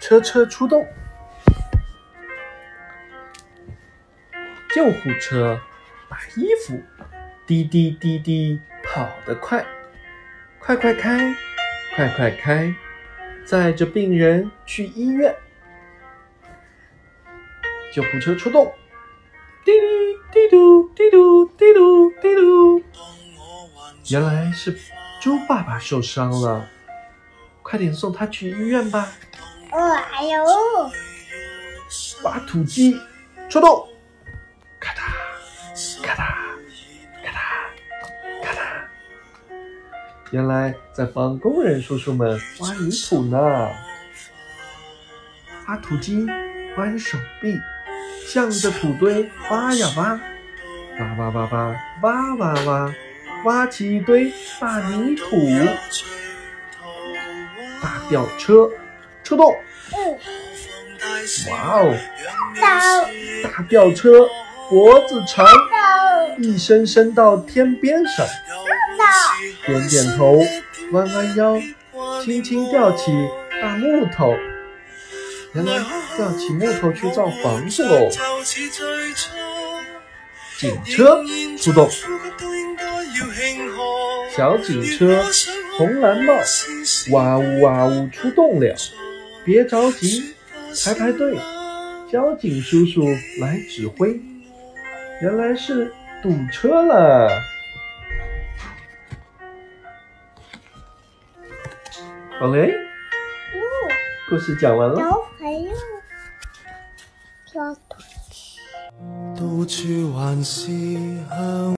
车车出动，救护车把衣服，滴滴滴滴跑得快，快快开，快快开，载着病人去医院。救护车出动，滴滴滴嘟滴嘟滴嘟滴嘟。原来是猪爸爸受伤了，快点送他去医院吧。哦哎呦！挖土机出动，咔嗒咔嗒咔嗒咔嗒。原来在帮工人叔叔们挖泥土呢。挖土机弯手臂，向着土堆挖呀挖，挖挖挖挖挖挖挖，挖起一堆大泥土。大吊车出动。嗯，哇哦！走大吊车脖子长，一伸伸到天边上，点点头，弯弯腰，轻轻吊起大木头。原来吊起木头去造房子喽！警车出动，小警车红蓝帽，哇呜哇呜出动了。别着急，排排队，交警叔叔来指挥。原来是堵车了。好嘞，故事讲完了。小朋友，跳土。到处还是向